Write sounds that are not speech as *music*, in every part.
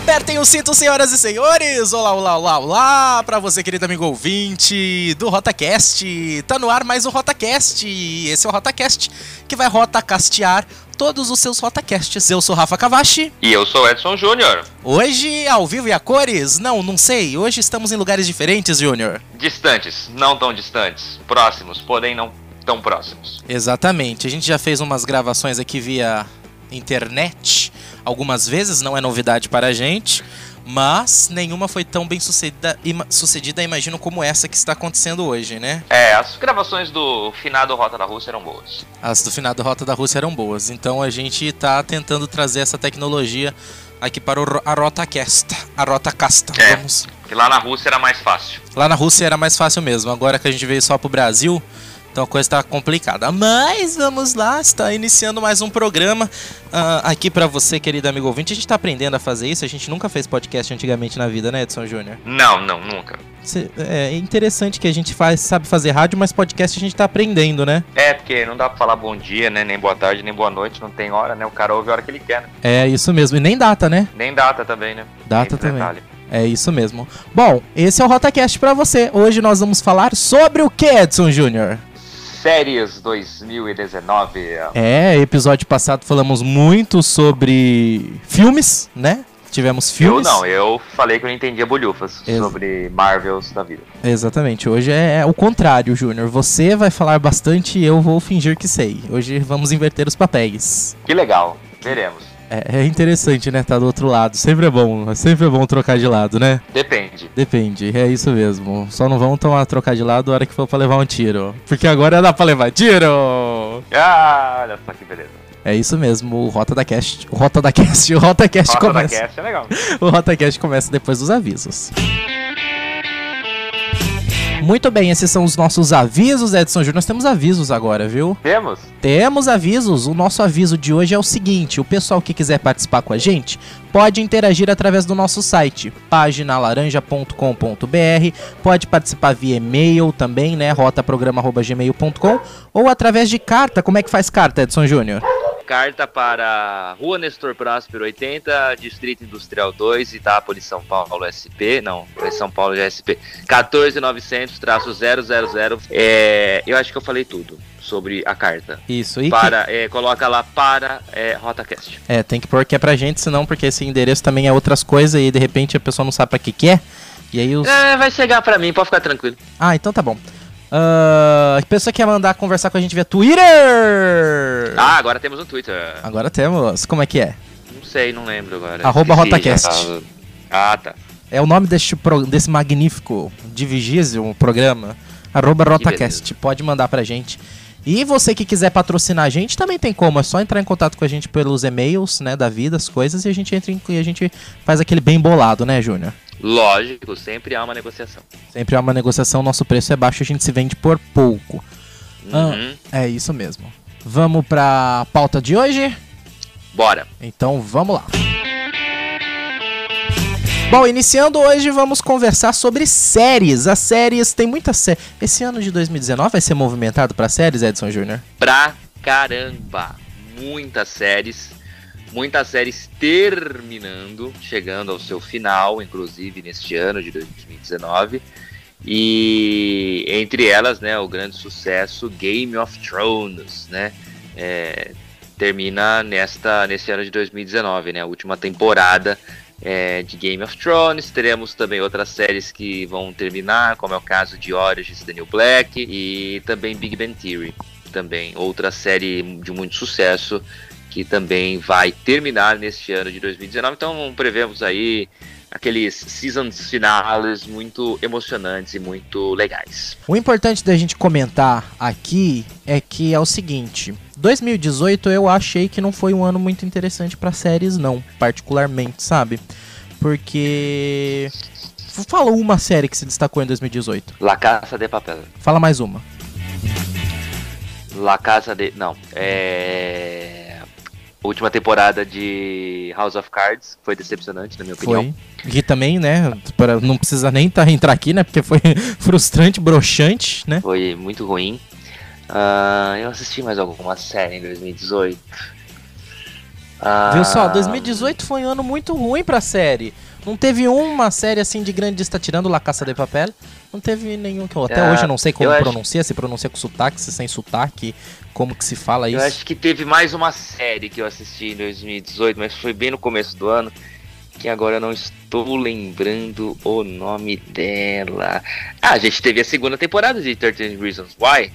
Apertem o cinto, senhoras e senhores! Olá, olá, olá, olá! Pra você, querido amigo ouvinte do RotaCast! Tá no ar mais um RotaCast! Esse é o RotaCast que vai rotacastear todos os seus RotaCasts. Eu sou Rafa Cavachi. E eu sou Edson Júnior. Hoje, ao vivo e a cores? Não, não sei. Hoje estamos em lugares diferentes, Júnior. Distantes, não tão distantes. Próximos, porém não tão próximos. Exatamente. A gente já fez umas gravações aqui via internet algumas vezes, não é novidade para a gente, mas nenhuma foi tão bem sucedida, ima, sucedida, imagino, como essa que está acontecendo hoje, né? É, as gravações do finado Rota da Rússia eram boas. As do finado Rota da Rússia eram boas, então a gente está tentando trazer essa tecnologia aqui para o, a Rotacast, a Rotacasta, é, vamos. Que lá na Rússia era mais fácil. Lá na Rússia era mais fácil mesmo, agora que a gente veio só pro Brasil... Então a coisa está complicada. Mas vamos lá, está iniciando mais um programa uh, aqui para você, querido amigo ouvinte. A gente está aprendendo a fazer isso. A gente nunca fez podcast antigamente na vida, né, Edson Júnior? Não, não, nunca. Cê, é interessante que a gente faz, sabe fazer rádio, mas podcast a gente está aprendendo, né? É, porque não dá para falar bom dia, né? Nem boa tarde, nem boa noite, não tem hora, né? O cara ouve a hora que ele quer, né? É, isso mesmo. E nem data, né? Nem data também, né? Data também. Detalhe. É isso mesmo. Bom, esse é o RotaCast para você. Hoje nós vamos falar sobre o que, Edson Júnior? Séries 2019. É, episódio passado falamos muito sobre filmes, né? Tivemos filmes. Eu não, eu falei que eu não entendia bolhufas Ex sobre Marvels da vida. Exatamente, hoje é o contrário, Júnior. Você vai falar bastante e eu vou fingir que sei. Hoje vamos inverter os papéis. Que legal, veremos. É, é, interessante, né? Tá do outro lado. Sempre é bom. Sempre é bom trocar de lado, né? Depende. Depende, é isso mesmo. Só não vão tomar trocar de lado a hora que for pra levar um tiro. Porque agora dá pra levar tiro! Ah, olha só que beleza. É isso mesmo, o Rota da Cast. O Rota da Cast, o Rota Cast Rota começa. Da Cast é legal. o Rota Cast começa depois dos avisos. Muito bem, esses são os nossos avisos, Edson Júnior. Nós temos avisos agora, viu? Temos? Temos avisos. O nosso aviso de hoje é o seguinte: o pessoal que quiser participar com a gente pode interagir através do nosso site, paginalaranja.com.br. Pode participar via e-mail também, né? rotaprograma.gmail.com ou através de carta. Como é que faz carta, Edson Júnior? Carta para Rua Nestor Próspero 80, Distrito Industrial 2, Itápolis, São Paulo, SP. Não, é São Paulo já é SP. 14900-000. É, eu acho que eu falei tudo sobre a carta. Isso, e para, que... é, coloca lá para é, RotaCast. É, tem que pôr que é pra gente, senão, porque esse endereço também é outras coisas e de repente a pessoa não sabe pra que que é. E aí os... É, vai chegar pra mim, pode ficar tranquilo. Ah, então tá bom. Uh, pessoa quer mandar conversar com a gente via Twitter. Ah, agora temos um Twitter. Agora temos. Como é que é? Não sei, não lembro agora. Arroba Rotacast. Ah, tá. É o nome deste, desse magnífico de vigésimo programa. Arroba Rotacast. Pode mandar pra gente. E você que quiser patrocinar a gente, também tem como. É só entrar em contato com a gente pelos e-mails, né, da vida, as coisas, e a gente entra em, e a gente faz aquele bem bolado, né, Júnior? Lógico, sempre há uma negociação. Sempre há uma negociação, nosso preço é baixo, a gente se vende por pouco. Uhum. Ah, é isso mesmo. Vamos pra pauta de hoje? Bora. Então vamos lá. Bom, iniciando hoje, vamos conversar sobre séries. As séries, tem muita série. Esse ano de 2019 vai ser movimentado para séries, Edson Júnior? Pra caramba! Muitas séries muitas séries terminando, chegando ao seu final, inclusive neste ano de 2019. E entre elas, né, o grande sucesso Game of Thrones, né, é, termina nesta nesse ano de 2019, né, a última temporada é, de Game of Thrones. Teremos também outras séries que vão terminar, como é o caso de Origins New Black e também Big Bang Theory, também outra série de muito sucesso que também vai terminar neste ano de 2019. Então prevemos aí aqueles seasons finales muito emocionantes e muito legais. O importante da gente comentar aqui é que é o seguinte: 2018 eu achei que não foi um ano muito interessante para séries não, particularmente, sabe? Porque Fala uma série que se destacou em 2018. La Casa de Papel. Fala mais uma. La Casa de. Não. É última temporada de House of Cards foi decepcionante, na minha opinião. Foi. E também, né, para não precisa nem tá, entrar aqui, né, porque foi *laughs* frustrante, broxante, né? Foi muito ruim. Uh, eu assisti mais alguma série em 2018. Ah, Viu só? 2018 foi um ano muito ruim pra série. Não teve uma série assim de grande destaque, tirando La Caça de Papel. Não teve nenhum que eu até Ah, hoje eu não sei como eu acho- pronuncia, se pronuncia com sotaque, se sem sotaque, como que se fala Eu isso. acho que teve mais uma série que eu assisti em 2018, mas foi bem no começo do ano, que agora eu não estou lembrando o nome dela. Ah, a gente teve a segunda temporada de 13 Reasons Why.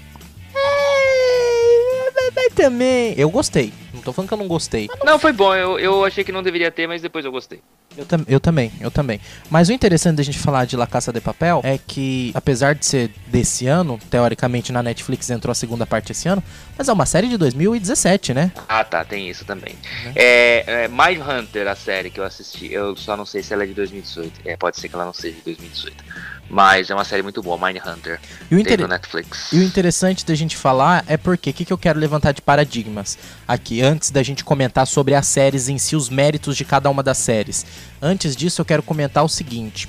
É, mas- mas também. Eu gostei. Tô falando que eu não gostei. Não, foi bom, eu, eu achei que não deveria ter, mas depois eu gostei. Eu, tam- eu também, eu também. Mas o interessante da gente falar de La Caça de Papel é que, apesar de ser desse ano, teoricamente na Netflix entrou a segunda parte esse ano, mas é uma série de 2017, né? Ah, tá, tem isso também. Uhum. É, é Mind Hunter, a série que eu assisti, eu só não sei se ela é de 2018. É, pode ser que ela não seja de 2018. Mas é uma série muito boa, Mind Hunter. E o, inter- Netflix. e o interessante da gente falar é porque o que, que eu quero levantar de paradigmas aqui, antes da gente comentar sobre as séries em si, os méritos de cada uma das séries. Antes disso, eu quero comentar o seguinte.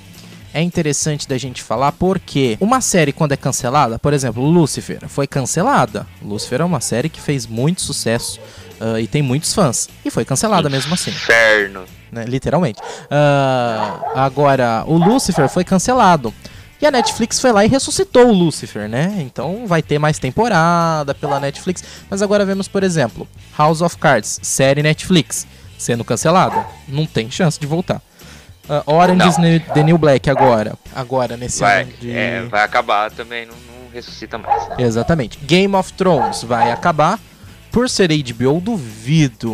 É interessante da gente falar porque uma série, quando é cancelada, por exemplo, Lucifer foi cancelada. Lucifer é uma série que fez muito sucesso ah, e tem muitos fãs. E foi cancelada mesmo assim Inferno. né, literalmente. Ah, agora, o Lucifer foi cancelado. E a Netflix foi lá e ressuscitou o Lucifer, né? Então vai ter mais temporada pela Netflix. Mas agora vemos, por exemplo, House of Cards, série Netflix, sendo cancelada. Não tem chance de voltar. Ah, Orange is New- the New Black agora. Agora, nesse Vai, ano de... é, vai acabar também, não, não ressuscita mais. Exatamente. Game of Thrones vai acabar. Por ser HBO, duvido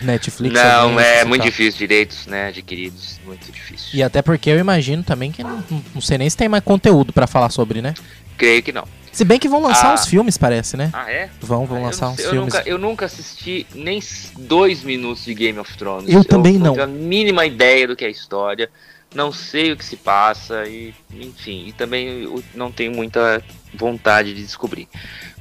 Netflix Não, é ressuscitar. muito difícil, direitos, né, adquiridos, muito difícil. E até porque eu imagino também que não, não- não sei nem se tem mais conteúdo pra falar sobre, né? Creio que não. Se bem que vão lançar Ah. uns filmes, parece, né? Ah, é? Vão, vão Ah, eu lançar não uns eu filmes. Nunca, eu nunca assisti nem dois minutos de Game of Thrones. Eu também não. tenho a mínima ideia do que é a história. Não sei o que se passa e, enfim, e também não tenho muita vontade de descobrir.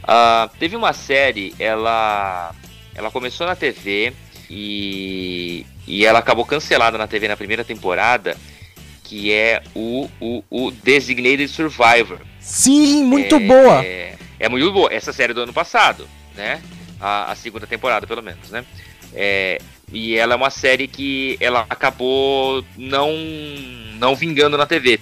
Ah, teve uma série, ela, ela começou na TV e, e ela acabou cancelada na TV na primeira temporada, que é o, o, o Designated Survivor. Sim, muito É, boa! É, é muito boa. Essa série do ano passado, né? A, a segunda temporada, pelo menos, né? É, e ela é uma série que ela acabou não, não vingando na TV.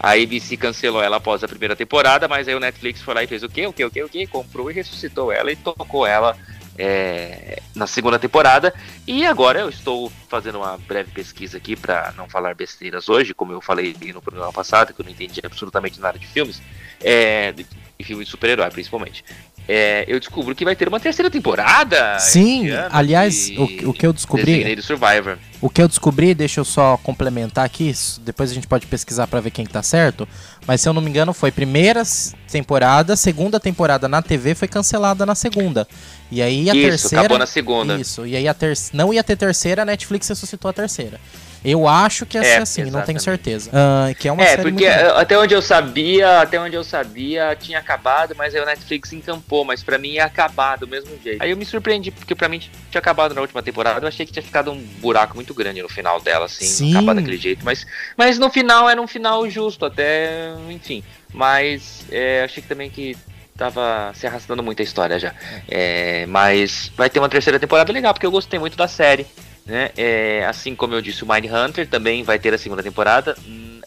A ABC cancelou ela após a primeira temporada, mas aí o Netflix foi lá e fez o quê? O quê? O quê? O quê? Comprou e ressuscitou ela e tocou ela é, na segunda temporada. E agora eu estou fazendo uma breve pesquisa aqui para não falar besteiras hoje, como eu falei no programa passado, que eu não entendi absolutamente nada de filmes, é, de, filmes de super-herói principalmente. É, eu descubro que vai ter uma terceira temporada. Sim, aliás, o, o que eu descobri. Survivor. O que eu descobri, deixa eu só complementar aqui, depois a gente pode pesquisar pra ver quem que tá certo. Mas se eu não me engano, foi primeira temporada, segunda temporada na TV foi cancelada na segunda. E aí a Isso, terceira. acabou na segunda. Isso, e aí a ter... não ia ter terceira, a Netflix ressuscitou a terceira. Eu acho que ia É, ser assim, não tenho exatamente. certeza. Ah, que é uma é, série porque até onde eu sabia, até onde eu sabia, tinha acabado, mas aí o Netflix encampou, mas pra mim ia acabar do mesmo jeito. Aí eu me surpreendi, porque pra mim tinha acabado na última temporada, eu achei que tinha ficado um buraco muito grande no final dela, assim, Sim. acabar daquele jeito, mas, mas no final era um final justo, até, enfim, mas é, achei que também que tava se arrastando muito a história já. É, mas vai ter uma terceira temporada legal, porque eu gostei muito da série. Né? É, assim como eu disse, o Mindhunter também vai ter a segunda temporada. Hum,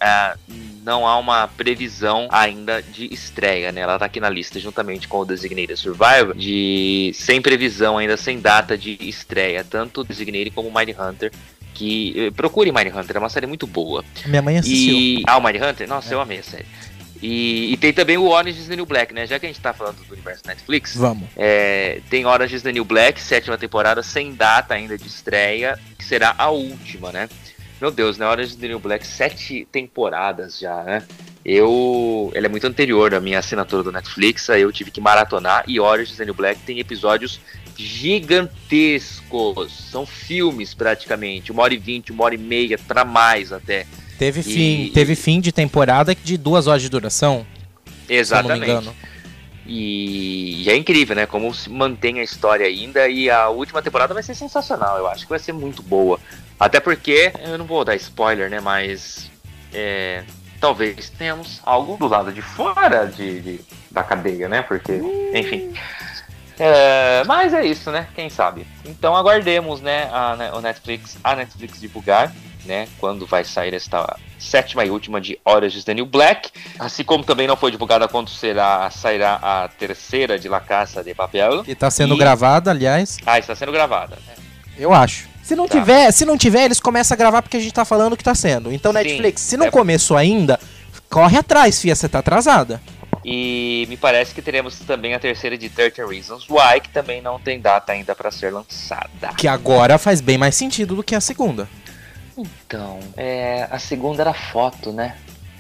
não há uma previsão ainda de estreia, né? Ela tá aqui na lista juntamente com o Designated Survivor, de sem previsão ainda, sem data de estreia, tanto o Designated como o Mindhunter. Que eh, procure Mindhunter, é uma série muito boa. Minha mãe assistiu. E. Ah, o Mindhunter? Nossa, É. eu amei a série. E, e tem também o Orange is the New Black, né? Já que a gente tá falando do universo Netflix, Vamos. é, tem Orange is the New Black, sétima temporada, sem data ainda de estreia, que será a última, né? Meu Deus, né? Orange is the New Black, sete temporadas já, né? Eu. Ela é muito anterior à minha assinatura do Netflix, aí eu tive que maratonar. E Orange is the New Black tem episódios gigantescos. São filmes praticamente, uma hora e vinte, uma hora e meia, pra mais até. Teve E- fim, teve fim de temporada de duas horas de duração, Exatamente. E, e é incrível, né? Como se mantém a história ainda. E a última temporada vai ser sensacional. Eu acho que vai ser muito boa. Até porque, eu não vou dar spoiler, né? Mas é, talvez tenhamos algo do lado de fora de, de- da cadeia, né? Porque, enfim. É, mas é isso, né? Quem sabe? Então aguardemos, né, a, né, o Netflix, a Netflix divulgar, né, quando vai sair esta sétima e última de Orange is the New Black, assim como também não foi divulgada quando será sairá a terceira de La Casa de Papel. Que tá sendo E- gravada, aliás. Ah, está sendo gravada. né? Eu acho. Se não Tá. tiver, se não tiver, eles começam a gravar porque a gente tá falando que tá sendo. Então, Sim, Netflix, se não é- começou ainda, corre atrás, fia, você tá atrasada. E me parece que teremos também a terceira de 13 Reasons Why, que também não tem data ainda para ser lançada. Que agora faz bem mais sentido do que a segunda. Então, é, a segunda era foto, né?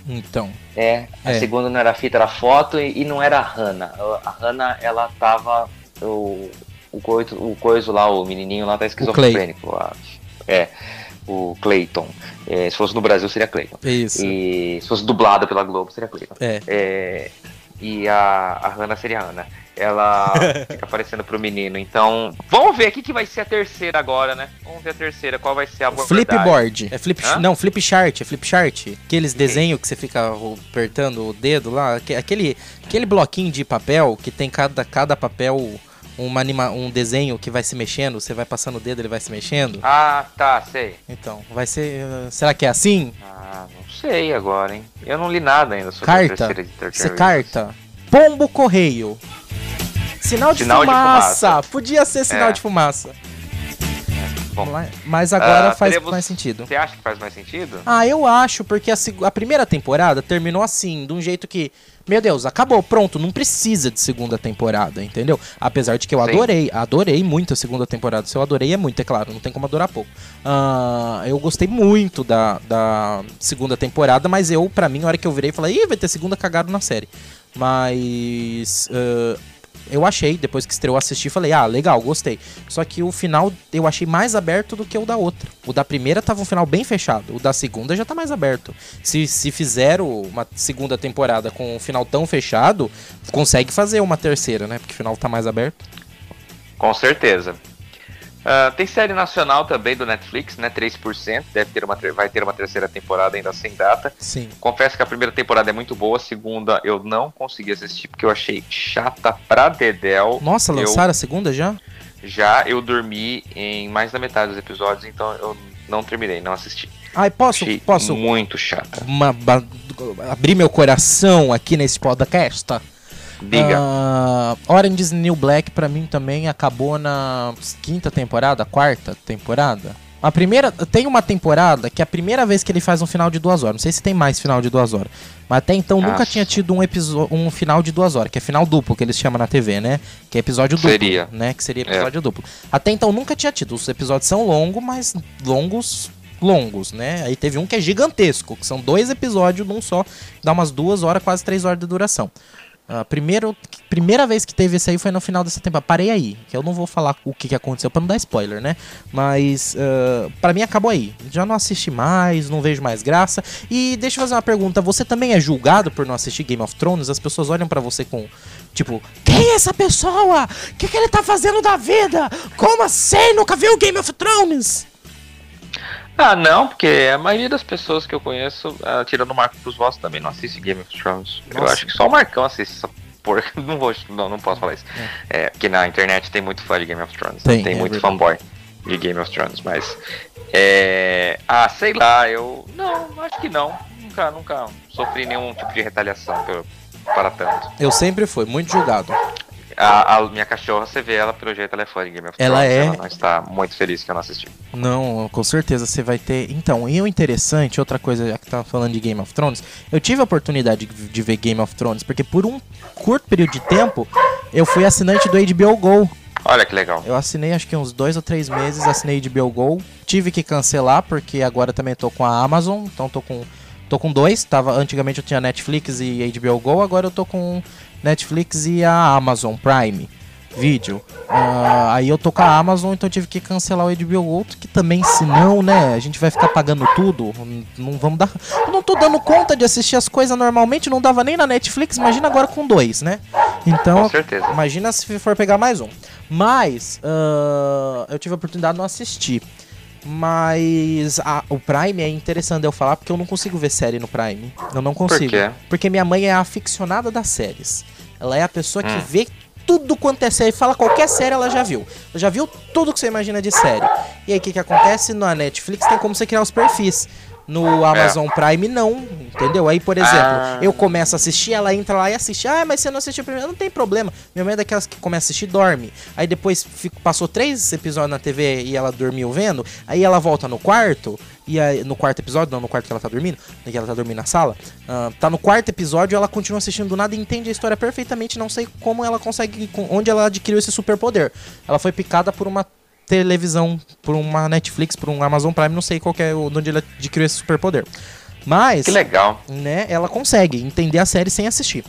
Então, É, a É. segunda não era fita, era foto e, e não era a Hannah. A Hannah, ela tava. O, o, coito, o coiso lá, o menininho lá tá esquizofrênico. acho. É, o Clayton. É, se fosse no Brasil seria Clayton. isso. E se fosse dublado pela Globo seria Clayton. É. É, e a, a Hannah seria a Hannah. Ela *laughs* fica aparecendo pro menino. Então, vamos ver o que, vai ser a terceira agora, né? Vamos ver a terceira, qual vai ser a abordagem. Flipboard. É flip, Hã? não, flip chart, é flip chart. Aqueles desenhos que você fica apertando o dedo lá, aque- aquele, aquele bloquinho de papel que tem cada, cada papel uma anima, um desenho que vai se mexendo, você vai passando o dedo, ele vai se mexendo. Ah, tá, sei. Então, vai ser, uh, será que é assim? Ah, não sei agora, hein? Eu não li nada ainda sobre a Carta. terceira de Thirteen Você carta. Pombo correio. Sinal de, Sinal de fumaça. fumaça. Podia ser sinal É. de fumaça. Bom. Mas agora Ah, faz teremos- mais sentido. você acha que faz mais sentido? Ah, eu acho, porque a, a primeira temporada terminou assim, de um jeito que, meu Deus, acabou, pronto, não precisa de segunda temporada, entendeu? Apesar de que eu Sim. adorei, adorei muito a segunda temporada. Se eu adorei é muito, é claro, não tem como adorar pouco. Ah, eu gostei muito da, da segunda temporada, mas eu, pra mim, na hora que eu virei, falei, ih, vai ter segunda cagada na série. Mas. ah, eu achei, depois que estreou, assisti, falei, ah, legal, gostei. Só que o final eu achei mais aberto do que o da outra. O da primeira tava um final bem fechado, o da segunda já tá mais aberto. Se, se fizeram uma segunda temporada com um final tão fechado, consegue fazer uma terceira, né? Porque o final tá mais aberto. Com certeza. Ah, tem série nacional também do Netflix, né? 3%. Deve ter uma, vai ter uma terceira temporada ainda sem data. Sim. Confesso que a primeira temporada é muito boa, a segunda eu não consegui assistir porque eu achei chata pra Dedel. Nossa, Eu- lançaram a segunda já? Já eu dormi em mais da metade dos episódios, então eu não terminei, não assisti. Ai, posso, Achei posso muito chata. uma- abrir meu coração aqui nesse podcast? Diga. Ah, Orange is New Black pra mim também acabou na quinta temporada, quarta temporada. A primeira tem uma temporada que é a primeira vez que ele faz um final de duas horas. Não sei se tem mais final de duas horas, mas até então nunca tinha tido um episódio, um final de duas horas, que é final duplo que eles chamam na TV, né? Que é episódio duplo, Seria. né? Que seria episódio duplo. Até então nunca tinha tido. Os episódios são longos, mas longos longos, né? Aí teve um que é gigantesco, que são dois episódios num só, dá umas duas horas, quase três horas de duração. A primeiro, primeira vez que teve esse aí foi no final dessa temporada. Parei aí, que eu não vou falar o que, que aconteceu pra não dar spoiler, né? Mas ah, pra mim acabou aí. Já não assisti mais, não vejo mais graça. E deixa eu fazer uma pergunta: você também é julgado por não assistir Game of Thrones? As pessoas olham pra você com tipo, quem é essa pessoa? O que, que ele tá fazendo da vida? Como assim? Nunca viu Game of Thrones? Ah, não, porque a maioria das pessoas que eu conheço, ah, tirando o Marco dos Vossos, também não assiste Game of Thrones. Eu Nossa. acho que só o Marcão assiste essa porca. *laughs* Não vou, não, não posso falar isso. É, porque na internet tem muito fã de Game of Thrones. Tem, Tem, é muito verdade. fanboy de Game of Thrones, mas. É, ah, sei lá, eu. Não, acho que não. Nunca, nunca sofri nenhum tipo de retaliação para tanto. Eu sempre fui muito julgado. A, a minha cachorra, você vê ela, pelo jeito, ela é fã de Game of Ela Thrones. é. Ela não está muito feliz que eu não assisti. Não, com certeza você vai ter. Então, e o interessante, outra coisa, já que tava falando de Game of Thrones, eu tive a oportunidade de, de ver Game of Thrones, porque por um curto período de tempo eu fui assinante do HBO Go. Olha que legal. Eu assinei acho que uns dois ou três meses, assinei HBO Go. Tive que cancelar, porque agora também tô com a Amazon, então tô com. Tô com dois, tava, antigamente eu tinha Netflix e HBO Go, agora eu tô com Netflix e a Amazon Prime Video. Ah, aí eu tô com a Amazon, então eu tive que cancelar o HBO Go, que também, se não, né, a gente vai ficar pagando tudo. Não vamos dar. Eu não tô dando conta de assistir as coisas normalmente, não dava nem na Netflix, imagina agora com dois, né? Então, Com certeza. Imagina se for pegar mais um. Mas ah, eu tive a oportunidade de não assistir. Mas a- o Prime é interessante eu falar porque eu não consigo ver série no Prime. Eu não consigo. quê? Porque minha mãe é aficionada das séries. Ela é a pessoa que Hum. vê tudo quanto é série. Fala qualquer série, ela já viu. Ela já viu tudo que você imagina de série. E aí, o que, que acontece? Na Netflix tem como você criar os perfis. No Amazon é. Prime, não, entendeu? Aí, por exemplo, ah. eu começo a assistir, ela entra lá e assiste. Ah, mas você não assistiu primeiro? Não tem problema. Minha mãe é daquelas que começa a assistir dorme. Aí depois fico, passou três episódios na TV e ela dormiu vendo. Aí ela volta no quarto. E aí, no quarto episódio, não no quarto que ela tá dormindo, que ela tá dormindo na sala. Uh, tá no quarto episódio, ela continua assistindo do nada e entende a história perfeitamente. Não sei como ela consegue. Onde ela adquiriu esse superpoder. Ela foi picada por uma televisão, por uma Netflix, por um Amazon Prime, não sei qual é onde ele adquiriu esse superpoder. Mas. Que legal. Né, ela consegue entender a série sem assistir.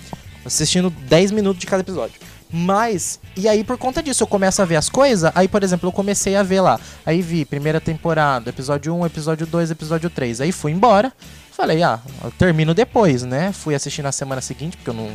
Assistindo 10 minutos de cada episódio. Mas, e aí por conta disso eu começo a ver as coisas. Aí, por exemplo, eu comecei a ver lá. Aí vi primeira temporada, episódio 1, episódio 2, episódio 3. Aí fui embora. Falei, ah, eu termino depois, né? Fui assistir na semana seguinte, porque eu não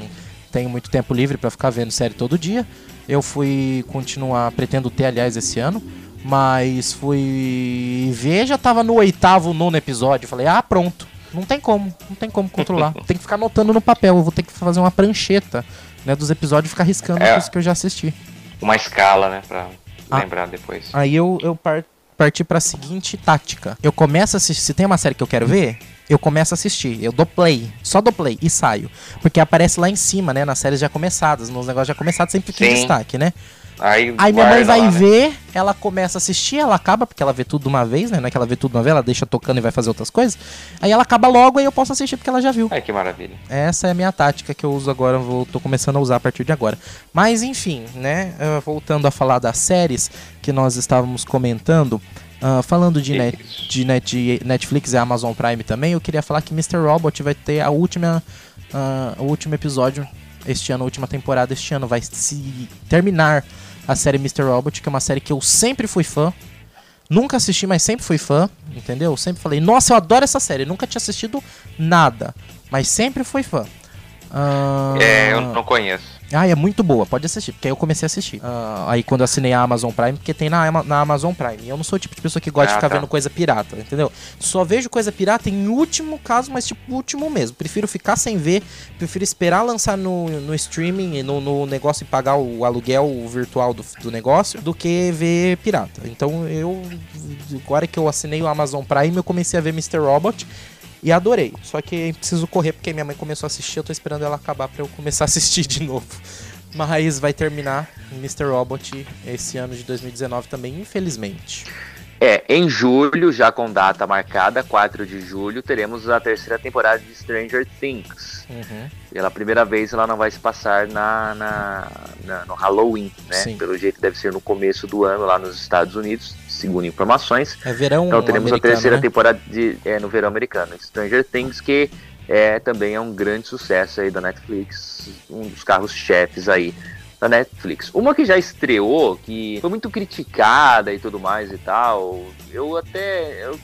tenho muito tempo livre para ficar vendo série todo dia. Eu fui continuar, pretendo ter, aliás, esse ano. Mas fui ver, já tava no oitavo, nono episódio. Falei, ah, pronto. Não tem como, não tem como controlar. *laughs* tem que ficar anotando no papel. Eu vou ter que fazer uma prancheta né, dos episódios e ficar riscando é, que eu já assisti. Uma escala, né, pra ah, lembrar depois. Aí eu, eu par parti pra seguinte tática. Eu começo a assistir. Se tem uma série que eu quero ver, eu começo a assistir. Eu dou play, só dou play e saio. Porque aparece lá em cima, né? Nas séries já começadas, nos negócios já começados, sempre tem destaque, né? Aí, Aí minha mãe vai lá, né? ver, né? ela começa a assistir, ela acaba, porque ela vê tudo de uma vez, né? Não é que ela vê tudo de uma vez, ela deixa tocando e vai fazer outras coisas. Aí ela acaba logo e eu posso assistir porque ela já viu. Ai, que maravilha. Essa é a minha tática que eu uso agora, vou, tô começando a usar a partir de agora. Mas enfim, né? Uh, voltando a falar das séries que nós estávamos comentando. Uh, falando de, net, de, net, de Netflix e Amazon Prime também, eu queria falar que Mr. Robot vai ter a última, uh, o último episódio este ano, a última temporada este ano. Vai se terminar a série Mr. Robot, que é uma série que eu sempre fui fã. Nunca assisti, mas sempre fui fã, entendeu? Sempre falei, nossa, eu adoro essa série. Nunca tinha assistido nada, mas sempre fui fã. Uh... É, eu não conheço. Ah, é muito boa, pode assistir, porque aí eu comecei a assistir. Uh, aí quando eu assinei a Amazon Prime, porque tem na, na Amazon Prime. Eu não sou o tipo de pessoa que gosta ah, de ficar tá. vendo coisa pirata, entendeu? Só vejo coisa pirata em último caso, mas tipo último mesmo. Prefiro ficar sem ver, prefiro esperar lançar no, no streaming, no, no negócio e pagar o aluguel virtual do, do negócio, do que ver pirata. Então eu, agora que eu assinei o Amazon Prime, eu comecei a ver Mr. Robot. E adorei. Só que preciso correr porque minha mãe começou a assistir, eu tô esperando ela acabar para eu começar a assistir de novo. Mas vai terminar Mr. Robot esse ano de 2019 também, infelizmente. É, em julho, já com data marcada, 4 de julho, teremos a terceira temporada de Stranger Things. Uhum. Pela primeira vez ela não vai se passar na, na, na, no Halloween, né? Sim. Pelo jeito deve ser no começo do ano lá nos Estados Unidos, segundo informações. É verão Então teremos a terceira né? temporada de, é, no verão americano. Stranger Things que é, também é um grande sucesso aí da Netflix, um dos carros-chefes aí da Netflix. Uma que já estreou, que foi muito criticada e tudo mais e tal. Eu até eu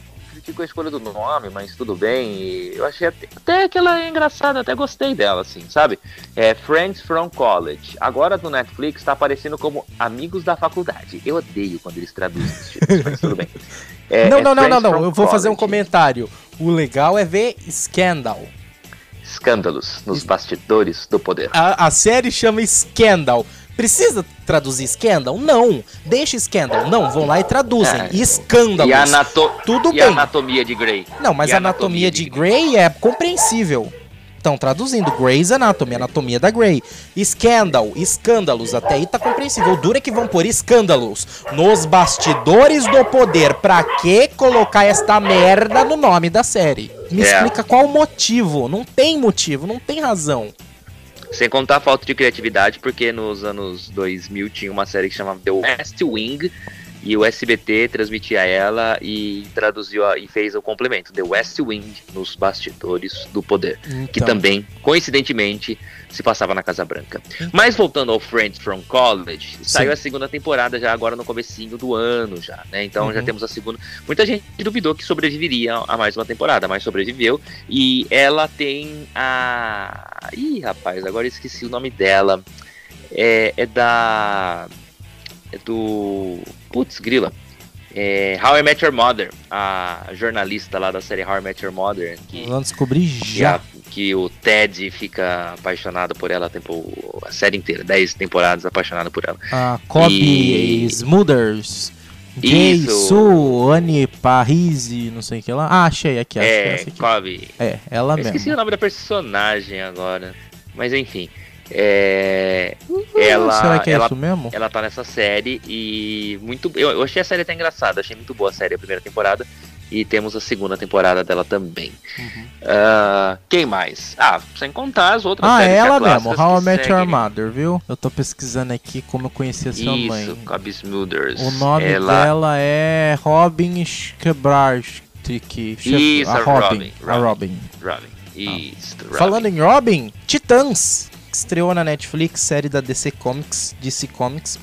critico a escolha do nome, mas tudo bem. eu achei até, até que ela é engraçada, até gostei dela, assim, sabe? É Friends from College. Agora no Netflix tá aparecendo como Amigos da Faculdade. Eu odeio quando eles traduzem os títulos, mas tudo bem. *laughs* É, não, é não, não, não, não. Eu vou College. fazer um comentário. O legal é ver Scandal escândalos nos bastidores do poder. A, a série chama Scandal. Precisa traduzir Scandal? Não. Deixa Scandal. Não, vão lá e traduzem. É. Escândalos. E, anato Tudo e bem. anatomia de Grey. Não, mas a anatomia, anatomia de, de Grey é compreensível. Estão traduzindo Grey's Anatomy, Anatomia da Grey. Scandal, escândalos, até aí tá compreensível. O duro é que vão pôr escândalos nos bastidores do poder. Pra que colocar esta merda no nome da série? Me é. explica qual o motivo. Não tem motivo, não tem razão. Sem contar a falta de criatividade, porque nos anos 2000 tinha uma série que chamava The West Wing, e o SBT transmitia ela e traduziu a, e fez o complemento, The West Wing, nos bastidores do poder. Então. Que também, coincidentemente, se passava na Casa Branca. Mas voltando ao Friends from College, Sim. saiu a segunda temporada já agora no comecinho do ano já, né? Então uhum. já temos a segunda. Muita gente duvidou que sobreviveria a mais uma temporada, mas sobreviveu. E ela tem a. Ih, rapaz, agora esqueci o nome dela. É, é da é do. Putz, grila. É, How I Met Your Mother, a jornalista lá da série How I Met Your Mother. Que, Vamos descobrir já. Que, que o Ted fica apaixonado por ela tempo, a série inteira, 10 temporadas apaixonado por ela. A Kobe E- Smothers. Jay. Su, Annie Parisi, não sei o que lá. Ah, achei aqui, acho que é é, essa aqui. Kobe. É, ela Eu esqueci mesmo. o nome da personagem agora. Mas enfim. É, ela, Será que é ela, isso mesmo? ela tá nessa série e muito. Eu, eu achei a série até engraçada, achei muito boa a série, a primeira temporada. E temos a segunda temporada dela também. Uhum. Ah, quem mais? Ah, sem contar as outras Ah, séries ela mesmo, How I Met Your seguem. Mother, viu? Eu tô pesquisando aqui como eu conhecia sua Isso, mãe. Cobb Smulders. O nome ela... dela é Robin Skebrartrik. Isso, a a Robin. Robin, A Robin. Robin. Isso, Robin. Ah. Falando em Robin, Titãs, que estreou na Netflix, série da DC Comics, DC Comics.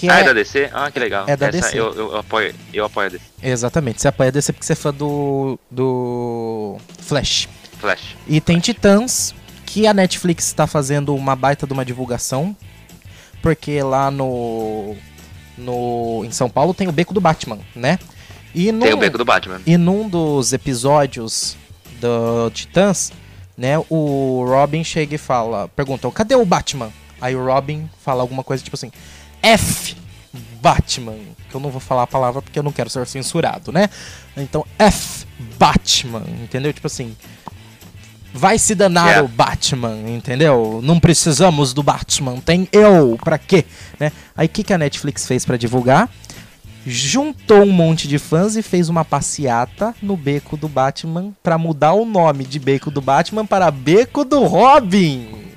Que, Ah, é é, da DC? Ah, que legal. É da Essa DC. Eu, eu, apoio, eu apoio a DC. Exatamente, você apoia a DC porque você é fã do, do Flash. Flash. E tem Titãs, que a Netflix está fazendo uma baita de uma divulgação, porque lá no, no em São Paulo tem o Beco do Batman, né? E no, Tem o beco do Batman. E num dos episódios do Titãs, né, o Robin chega e fala, pergunta, cadê o Batman? Aí o Robin fala alguma coisa tipo assim, F Batman, que eu não vou falar a palavra porque eu não quero ser censurado, né? Então, F Batman, entendeu? Tipo assim, vai se danar Yeah. o Batman, entendeu? Não precisamos do Batman, tem eu, pra quê? Né? Aí o que, que a Netflix fez pra divulgar? juntou um monte de fãs e fez uma passeata no beco do Batman pra mudar o nome de beco do Batman para beco do Robin.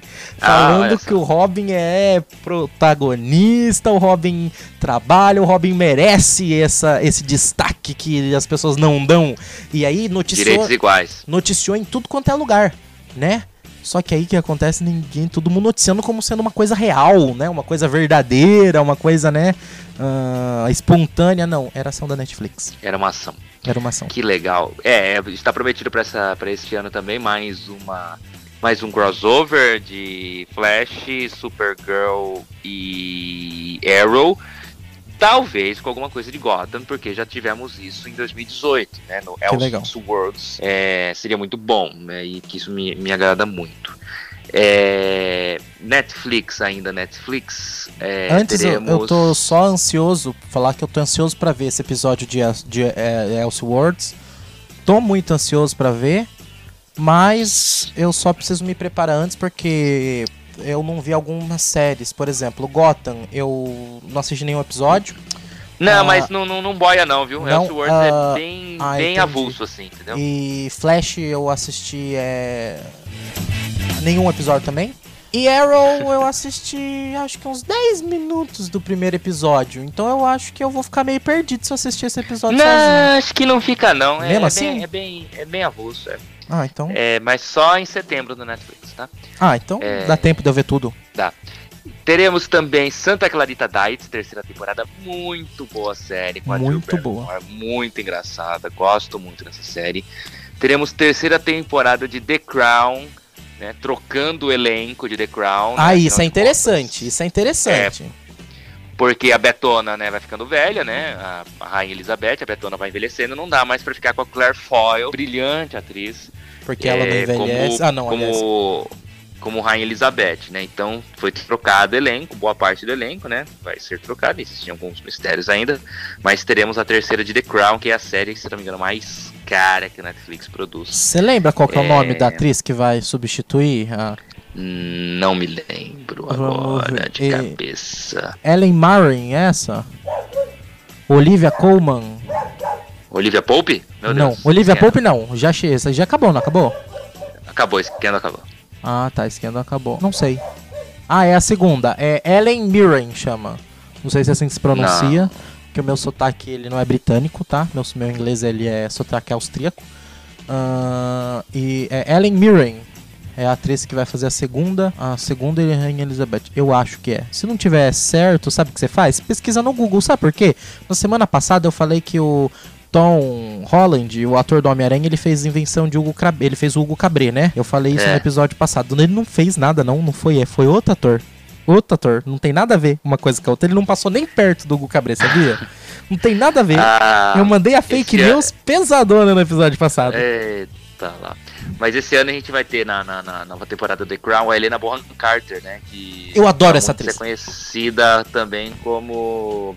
Ah, Falando só. que o Robin é protagonista, o Robin trabalha, o Robin merece essa, esse destaque que as pessoas não dão. E aí noticiou, Direitos iguais. noticiou em tudo quanto é lugar, né? Só que aí que acontece, ninguém, todo mundo noticiando como sendo uma coisa real, né? Uma coisa verdadeira, uma coisa, né? ah, espontânea. Não, era ação da Netflix. Era uma ação. Era uma ação. Que legal. É, é, está prometido para este ano também mais uma mais um crossover de Flash, Supergirl e Arrow. Talvez com alguma coisa de Gotham, porque já tivemos isso em 2018, né? No. Elseworlds. É, seria muito bom, né? E que isso me, me agrada muito. É, Netflix ainda, Netflix. é, Antes eu, teremos... eu tô só ansioso, falar que eu tô ansioso pra ver esse episódio de, Els- de é, Elseworlds. Tô muito ansioso pra ver, mas eu só preciso me preparar antes porque eu não vi algumas séries. Por exemplo, Gotham, eu não assisti nenhum episódio. Não, Ah, mas não, não, não boia não, viu? não, Elseworlds ah, é bem, ah, bem entendi. avulso, assim, entendeu? E Flash eu assisti é... nenhum episódio também. E Arrow eu assisti acho que uns 10 minutos do primeiro episódio. Então eu acho que eu vou ficar meio perdido se eu assistir esse episódio sozinho. Não, acho que não fica não. É, Mesmo é assim? bem, é bem, é bem avulso. É. Ah, então. É, mas só em setembro no Netflix, tá? Ah, então É. dá tempo de eu ver tudo. Teremos também Santa Clarita Diet, terceira temporada, muito boa série. Com Muito boa. Muito engraçada, gosto muito dessa série. Teremos terceira temporada de The Crown, né? Trocando o elenco de The Crown. Ah, né, isso afinal é interessante. Isso é interessante. Porque a Betona, né, vai ficando velha, né? A, a Rainha Elizabeth, a Betona vai envelhecendo, não dá mais pra ficar com a Claire Foyle, brilhante atriz. Porque ela não é, envelhece. Como, ah, não, aliás. como, como Rainha Elizabeth, né? Então foi trocado o elenco, boa parte do elenco, né? Vai ser trocado, existem alguns mistérios ainda. Mas teremos a terceira de The Crown, que é a série, se não me engano, mais cara que a Netflix produz. Você lembra qual que é o É. nome da atriz que vai substituir a Não me lembro agora de E- cabeça. Ellen Marrin, essa? Olivia Colman? Olivia Pope? Meu não, Deus. Olivia. Pope não. Já achei essa. Já acabou, não acabou? Acabou, Scandal acabou. Ah, tá. Scandal acabou. Não sei. Ah, é a segunda. É Ellen Mirren, chama. Não sei se é assim que se pronuncia. Que o meu sotaque ele não é britânico, tá? Meu, meu inglês ele é sotaque austríaco. Ah, e é Ellen Mirren. É a atriz que vai fazer a segunda. A segunda é Rainha Elizabeth. Eu acho que é. Se não tiver certo, sabe o que você faz? Pesquisa no Google. Sabe por quê? Na semana passada eu falei que o Tom Holland, o ator do Homem-Aranha, ele fez invenção de Hugo Cabret. Ele fez o Hugo Cabret, né? Eu falei isso É. no episódio passado. Ele não fez nada, não. Não foi. É, foi outro ator. Outro ator. Não tem nada a ver uma coisa com a outra. Ele não passou nem perto do Hugo Cabret, sabia? Não tem nada a ver. Ah, eu mandei a fake esse news pesadona no episódio passado. Eita voltar lá. Mas esse ano a gente vai ter na, na, na nova temporada do The Crown a Helena Bonham Carter, né? Que Eu adoro é essa atriz. conhecida também como.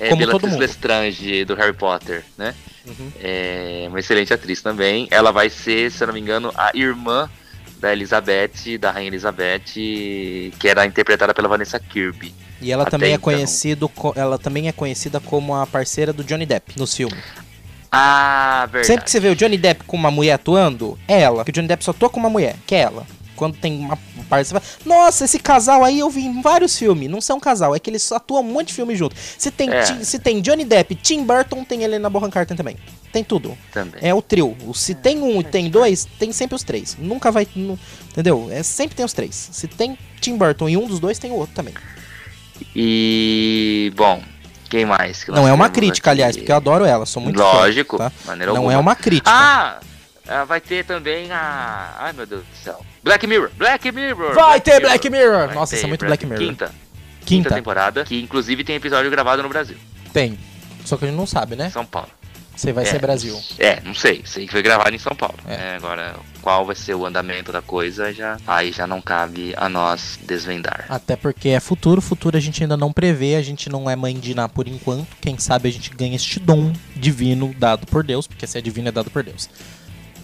É, Como Bellatrix. Lestrange do Harry Potter, né? Uhum. É uma excelente atriz também. Ela vai ser, se eu não me engano, a irmã da Elizabeth, da Rainha Elizabeth, que era interpretada pela Vanessa Kirby. E ela Até também é então. conhecido, co- ela também é conhecida como a parceira do Johnny Depp nos filmes. Ah, verdade. Sempre que você vê o Johnny Depp com uma mulher atuando, é ela. Que o Johnny Depp só atua com uma mulher, que é ela. Quando tem uma parte, você fala, nossa, esse casal aí eu vi em vários filmes. Não são casal, é que eles só atuam um monte de filme junto. Se tem, É. Ti- se tem Johnny Depp, Tim Burton, tem Helena Bonham Carter também. Tem tudo. Também. É o trio. Se tem um e tem dois, tem sempre os três. Nunca vai. nu- entendeu? É, sempre tem os três. Se tem Tim Burton e um dos dois, tem o outro também. E. Bom, quem mais? que Não é uma crítica, aqui? aliás, porque eu adoro ela, sou muito Lógico, fã, tá? maneira Não alguma. é uma crítica. Ah! Vai ter também a. Ai meu Deus do céu. Black Mirror! Black Mirror! Vai ter Black Mirror! Vai Nossa, isso é muito Black Mirror. Quinta. Quinta Quinta. temporada, que inclusive tem episódio gravado no Brasil, Tem. Só que a gente não sabe, né? São Paulo. Você vai É, ser Brasil. É, não sei. Sei que foi gravado em São Paulo. É. É, agora, qual vai ser o andamento da coisa, já aí já não cabe a nós desvendar. Até porque é futuro, futuro a gente ainda não prevê, a gente não é mãe de Iná por enquanto. Quem sabe a gente ganha este dom divino dado por Deus, porque se é divino é dado por Deus.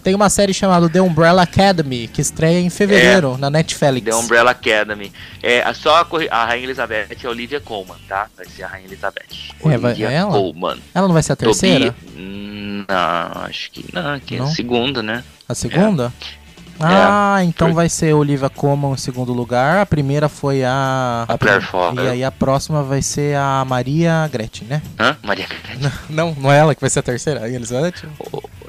Tem uma série chamada The Umbrella Academy, que estreia em fevereiro na Netflix. The Umbrella Academy. É, a- só a, a Rainha Elizabeth é a Olivia Colman, tá? Vai ser a Rainha Elizabeth. É, Olivia é ela? Colman. Ela não vai ser a terceira? Tobi- Não, acho que não, que é Não? a segunda, né? A segunda? Ah, então É. Por- vai ser Olivia Colman em segundo lugar. A primeira foi a. A Claire prim- Foy. E aí a próxima vai ser a Maria Gretchen, né? Hã? Maria *laughs* Não, não é ela que vai ser a terceira? A Elizabeth?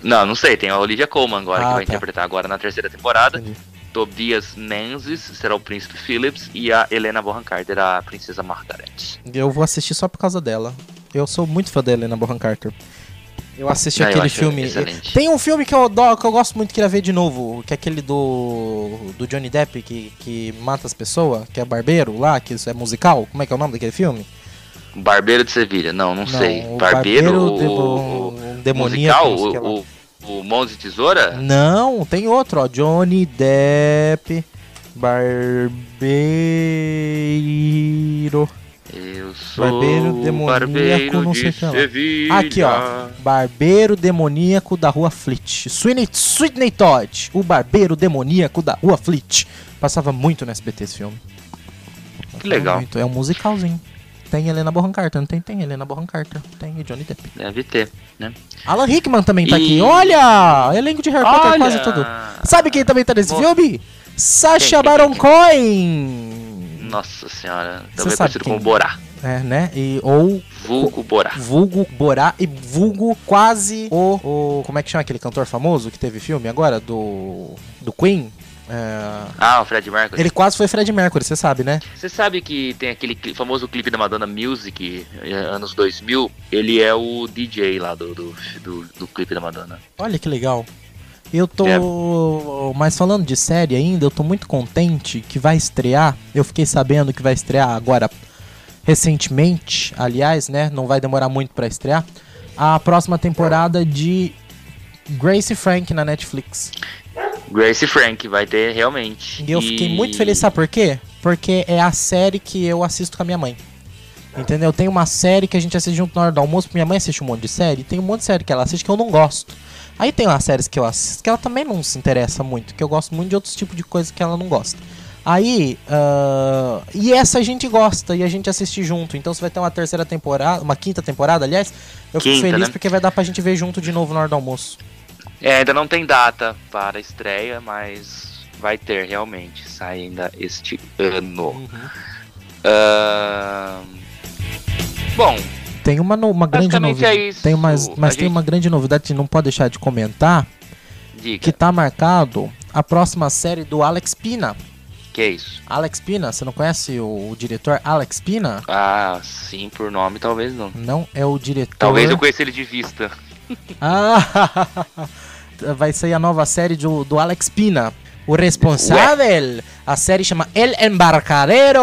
Não, não sei, tem a Olivia Colman agora Ah, que vai tá. interpretar agora na terceira temporada. Entendi. Tobias Menzies será o príncipe Phillips e a Helena Bonham Carter a princesa Margaret. Eu vou assistir só por causa dela. Eu sou muito fã da Helena Bonham Carter. Eu assisti Ah, eu aquele acho filme. excelente. Tem um filme que eu, dou- que eu gosto muito queria ver de novo, que é aquele do do Johnny Depp que, que mata as pessoas, que é barbeiro lá, que isso é musical. Como é que é o nome daquele filme? Barbeiro de Sevilha, não, não, sei. o Barbeiro, o, demo- o- o demoníaco, não musical, o, o, Mãos de Tesoura? Não, tem outro, ó. Johnny Depp, Barbeiro. Eu sou Barbeiro demoníaco, barbeiro não de sei que lá. Sevilha. Aqui, ó. Barbeiro demoníaco da rua Fleet. Sweeney, Sweetney Todd, o barbeiro demoníaco da rua Fleet. Passava muito no SBT esse filme. Passava legal. muito. É um musicalzinho. Tem Helena Bonham Carter, não tem? Tem Helena Bonham Carter. Tem e Johnny Depp. Deve ter, né? Alan Rickman também tá E- aqui. Olha! Elenco de Harry Potter Olha! quase tudo. Sabe quem também tá nesse Mo- filme? Sacha Baron Cohen! Nossa senhora, também sabe conhecido como Borá. É, né? E, ou Vulgo Borá. vulgo Borá e vulgo quase o, o... Como é que chama aquele cantor famoso que teve filme agora? Do... Do Queen? É, Ah, o Fred Mercury. ele quase foi Fred Mercury, você sabe, né? Você sabe que tem aquele famoso clipe da Madonna Music, eh, anos 2000? Ele é o DJ lá do, do, do, do clipe da Madonna. Olha que legal. Eu tô. É. Mas falando de série ainda, eu tô muito contente que vai estrear. Eu fiquei sabendo que vai estrear agora recentemente, aliás, né? Não vai demorar muito pra estrear. A próxima temporada de Grace Frank na Netflix. Grace Frank vai ter realmente. E eu fiquei muito feliz, sabe por quê? Porque é a série que eu assisto com a minha mãe. Entendeu? Tem uma série que a gente assiste junto na hora do almoço, minha mãe assiste um monte de série, e tem um monte de série que ela assiste que eu não gosto. Aí tem umas séries que eu assisto que ela também não se interessa muito, que eu gosto muito de outros tipos de coisa que ela não gosta. Aí, ah, e essa a gente gosta e a gente assiste junto. Então você vai ter uma terceira temporada, uma quinta temporada, aliás. Eu fico Quinta, feliz né? porque vai dar pra gente ver junto de novo na hora do almoço. É, ainda não tem data para a estreia, mas vai ter realmente. Sai ainda este ano. Ahn, Bom, Tem uma, no- uma grande novidade. é. Tem umas, mas A tem gente- uma grande novidade que não pode deixar de comentar, diga. que tá marcado a próxima série do Alex Pina. Que é isso? Alex Pina, você não conhece o, o diretor Alex Pina? Ah, sim, por nome talvez não. Não é o diretor. Talvez eu conheça ele de vista. Ah! *laughs* Vai sair a nova série do, do Alex Pina. O responsável, a série chama El Embarcadero.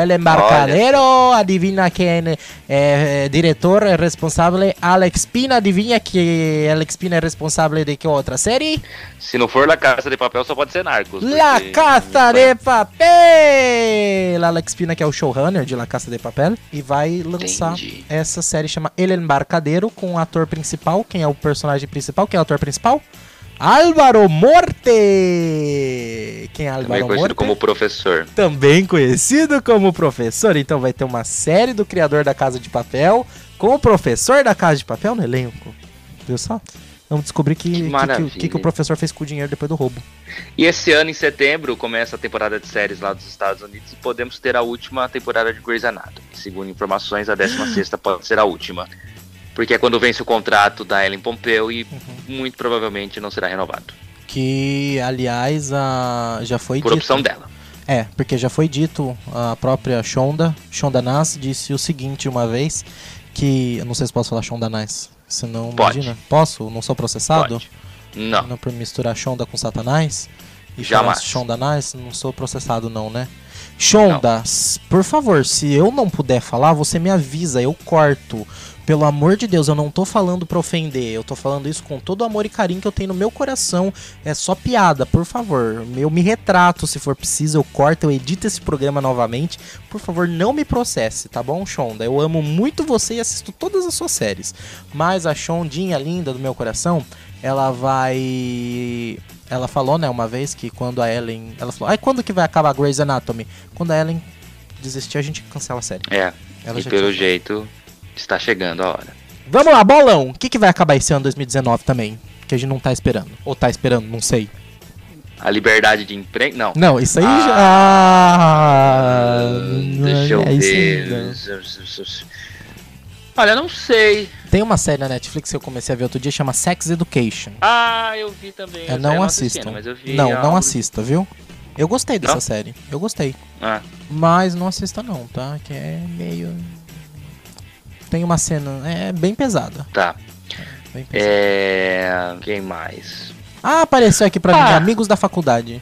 El Embarcadero, adivinha quem é, é diretor é responsável? Alex Pina, adivinha que Alex Pina é responsável de que outra série? Se não for La Casa de Papel, só pode ser Narcos. La porque- Casa de Papel! Alex Pina, que é o showrunner de La Casa de Papel, e vai lançar Entendi. essa série chama El Embarcadero com o ator principal. Quem é o personagem principal? Quem é o ator principal? Álvaro Morte! Quem é Também Álvaro conhecido Morte? como professor. Também conhecido como professor. Então vai ter uma série do criador da Casa de Papel com o professor da Casa de Papel no elenco. Viu só? Vamos descobrir que, que, que, que que o professor fez com o dinheiro depois do roubo. E esse ano, em setembro, começa a temporada de séries lá dos Estados Unidos e podemos ter a última temporada de Grey's Anatomy. Segundo informações, a 16 pode ser a última. Porque é quando vence o contrato da Ellen Pompeu e Uhum. muito provavelmente não será renovado. Que, aliás, a... já foi Por dito. opção dela. É, porque já foi dito, a própria Shonda, Shonda Nas, disse o seguinte uma vez, que, eu não sei se posso falar Shonda Nas, senão, imagina, posso? Não sou processado? Pode. Não. Não por misturar Shonda com Satanás? E Jamais. Shonda Nas? Não sou processado não, né? Shonda, s- por favor, se eu não puder falar, você me avisa, eu corto. Pelo amor de Deus, eu não tô falando pra ofender, eu tô falando isso com todo o amor e carinho que eu tenho no meu coração. É só piada, por favor. Eu me retrato se for preciso, eu corto, eu edito esse programa novamente. Por favor, não me processe, tá bom, Shonda? Eu amo muito você e assisto todas as suas séries. Mas a Shondinha linda do meu coração, ela vai. Ela falou, né, uma vez que quando a Ellen. Ela falou, ai, quando que vai acabar Grey's Anatomy? Quando a Ellen desistir, a gente cancela a série. É. Ela e pelo tinha- jeito, está chegando a hora. Vamos lá, bolão! O que, que vai acabar esse ano 2019 também? Que a gente não tá esperando. Ou tá esperando, não sei. A liberdade de emprego. Não. Não, isso aí Ah, já. Ah, Deixa eu é ver. né? Olha, não sei. Tem uma série na Netflix que eu comecei a ver outro dia, chama Sex Education. Ah, eu vi também. É, Eu não eu vi Não, não algo- assista, viu? Eu gostei dessa Não? série. Eu gostei. Ah, Mas não assista não, tá? Que é meio. Tem uma cena. É bem pesada. tá. Bem pesada. É. Quem mais? Ah, apareceu aqui pra mim, Ah. amigos da faculdade.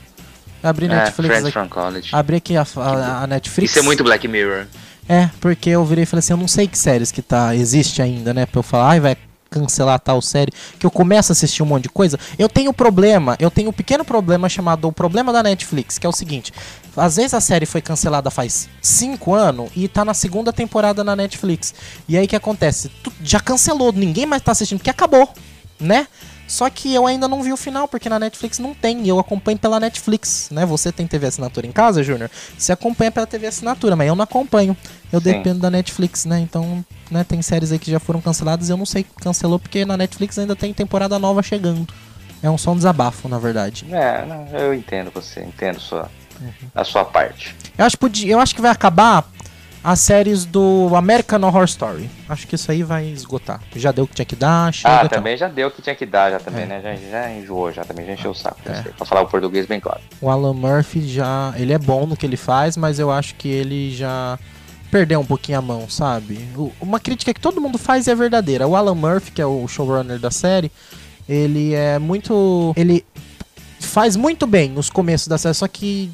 Abri É, Netflix Friends aqui. Abri aqui a, a- a Netflix. Isso é muito Black Mirror. É, porque eu virei e falei assim, eu não sei que séries que tá, existe ainda, né? Pra eu falar, ai, vai cancelar tal série, que eu começo a assistir um monte de coisa. Eu tenho problema, eu tenho um pequeno problema chamado o problema da Netflix, que é o seguinte, às vezes a série foi cancelada faz 5 anos e tá na segunda temporada na Netflix. E aí o que acontece? Tu já cancelou, ninguém mais tá assistindo, porque acabou, né? Só que eu ainda não vi o final, porque na Netflix não tem, e eu acompanho pela Netflix, né? Você tem TV assinatura em casa, Júnior? Você acompanha pela TV assinatura, mas eu não acompanho. Eu Sim. dependo da Netflix, né? Então, né, tem séries aí que já foram canceladas e eu não sei que cancelou, porque na Netflix ainda tem temporada nova chegando. É um só um desabafo, na verdade. É, eu entendo você, entendo sua, Uhum. a sua parte. Eu acho, que podia- eu acho que vai acabar as séries do American Horror Story. Acho que isso aí vai esgotar. Já deu o que tinha que dar, chega. ah, também já deu o que tinha que dar, já também, É. né? Já, já enjoou, já também, já encheu o saco. É. Pra falar o português bem claro. O Alan Murphy já. Ele é bom no que ele faz, mas eu acho que ele já perdeu um pouquinho a mão, sabe? O- uma crítica que todo mundo faz é verdadeira. O Alan Murphy, que é o showrunner da série, ele é muito. Ele faz muito bem os começos da série, só que.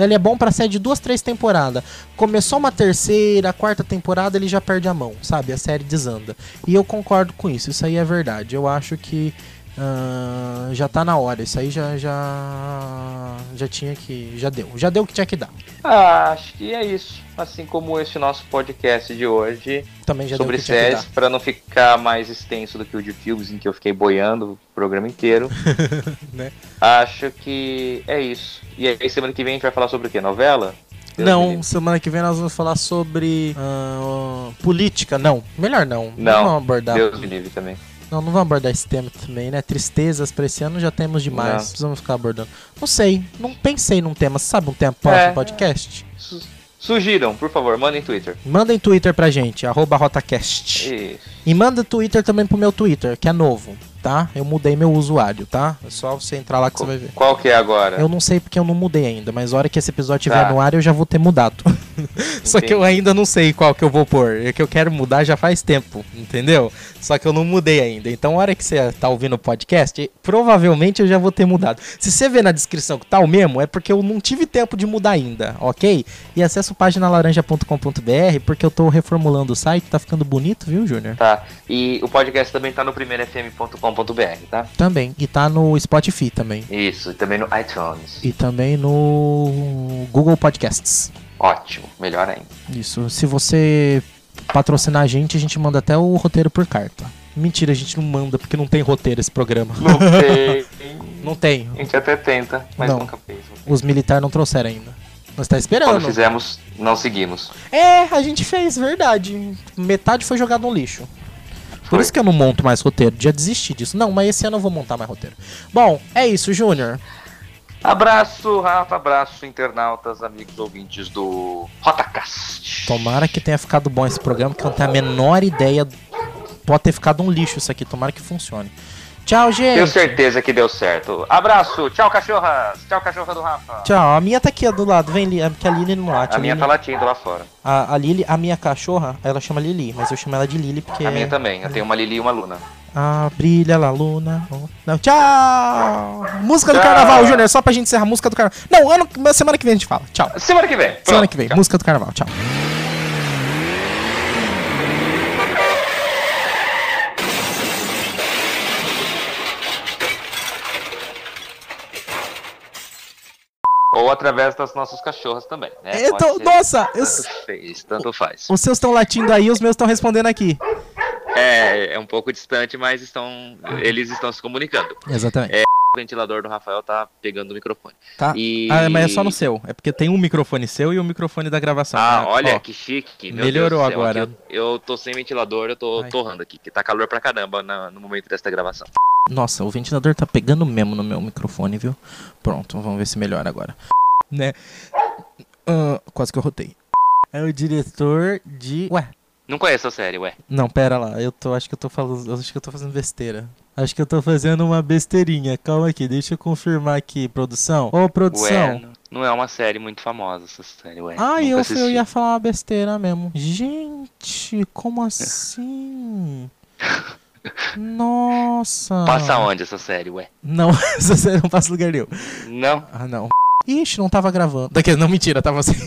Ele é bom pra série de duas, três temporadas. Começou uma terceira, quarta temporada, ele já perde a mão, sabe? A série desanda. E eu concordo com isso, isso aí é verdade. Eu acho que ah, já tá na hora. Isso aí já, já. Já tinha que. Já deu. Já deu o que tinha que dar. Ah, acho que é isso. Assim como esse nosso podcast de hoje Também já sobre deu que que séries, para não ficar mais extenso do que o de filmes, em que eu fiquei boiando o programa inteiro. *laughs* Né? Acho que é isso. E aí, semana que vem a gente vai falar sobre o quê? Novela? Deus Não, semana que vem nós vamos falar sobre ah, política. Não, melhor não. Não, vamos abordar. Deus me livre também. Não, não vamos abordar esse tema também, né? Tristezas pra esse ano já temos demais. Não. Precisamos ficar abordando. Não sei, não pensei num tema. Você sabe um tema próximo É. podcast? Su- Sugiram, por favor, mandem Twitter. Manda em Twitter pra gente, arroba RotaCast. Isso. E manda Twitter também pro meu Twitter, que é novo, tá? Eu mudei meu usuário, tá? É só você entrar lá que você vai ver. Qual que é agora? Eu não sei porque eu não mudei ainda, mas a hora que esse episódio estiver Tá. no ar eu já vou ter mudado. *laughs* Só que eu ainda não sei qual que eu vou pôr. É que eu quero mudar já faz tempo, entendeu? Só que eu não mudei ainda. Então, a hora que você tá ouvindo o podcast, provavelmente eu já vou ter mudado. Se você vê na descrição que tá o mesmo, é porque eu não tive tempo de mudar ainda, ok? E acessa o laranja.com.br porque eu tô reformulando o site, tá ficando bonito, viu, Júnior? Tá. E o podcast também tá no tá? Também. E tá no Spotify também. Isso, e também no iTunes. E também no Google Podcasts. Ótimo, melhor ainda. Isso. Se você patrocinar a gente, a gente manda até o roteiro por carta. Mentira, a gente não manda porque não tem roteiro esse programa. Não *laughs* tem. não tem. A gente até tenta, mas Não. nunca fez. Os militares não trouxeram ainda. Nós tá Quando esperando. fizemos, não seguimos. É, a gente fez, verdade. Metade foi jogado no lixo. Por isso que eu não monto mais roteiro. Já desisti disso. Não, mas esse ano eu vou montar mais roteiro. Bom, é isso, Júnior. Abraço, Rafa, abraço, internautas, amigos ouvintes do Rotacast. Tomara que tenha ficado bom esse programa, que eu não tenho a menor ideia. Pode ter ficado um lixo isso aqui. Tomara que funcione. Tchau, gente. Tenho certeza que deu certo. Abraço, tchau, cachorras. Tchau, cachorra do Rafa. Tchau. A minha tá aqui do lado. Vem, porque a Lili não late. A minha Lili- tá latindo lá fora. a, a Lili, a minha cachorra, ela chama Lili, mas eu chamo ela de Lili porque. A minha também. Eu tenho uma Lili e uma Luna. Ah, brilha lá, Luna. Não, tchau! Música do Tchau. carnaval, Júnior, só pra gente encerrar. Música do carnaval. Não, ano, semana que vem a gente fala. Tchau. Semana que vem. Semana Pronto, que vem, tchau. música do carnaval. Tchau. Através das nossas cachorras também, né? Pode ser. nossa, eu- Tanto fez, tanto faz. os seus estão latindo aí, os meus estão respondendo aqui. É, é um pouco distante, mas estão, eles estão se comunicando. Exatamente. O ventilador do Rafael tá pegando o microfone. Tá. E... Ah, mas é só no seu. É porque tem um microfone seu e um microfone da gravação. Ah, né? olha Ó, que chique. Meu melhorou céu, agora. Eu, eu tô sem ventilador, eu tô Ai. torrando aqui, que tá calor pra caramba na- no momento desta gravação. Nossa, o ventilador tá pegando mesmo no meu microfone, viu? Pronto, vamos ver se melhora agora. Né? Ah, quase que eu rotei. É o diretor de. Ué, Não conheço a série, ué. não, pera lá. Eu tô. Acho que eu tô falando. Acho que eu tô fazendo besteira. Acho que eu tô fazendo uma besteirinha. Calma aqui, deixa eu confirmar aqui, produção. Ô, Ué, produção. n- não é uma série muito famosa essa série, ué. Ah, eu, eu ia falar uma besteira mesmo. Gente, como assim? *laughs* Nossa. Passa onde essa série, ué? Não, *laughs* essa série não passa lugar nenhum. Não? Ah, não. Ixi, não tava gravando. Daqui, não, mentira, tava assim. *laughs*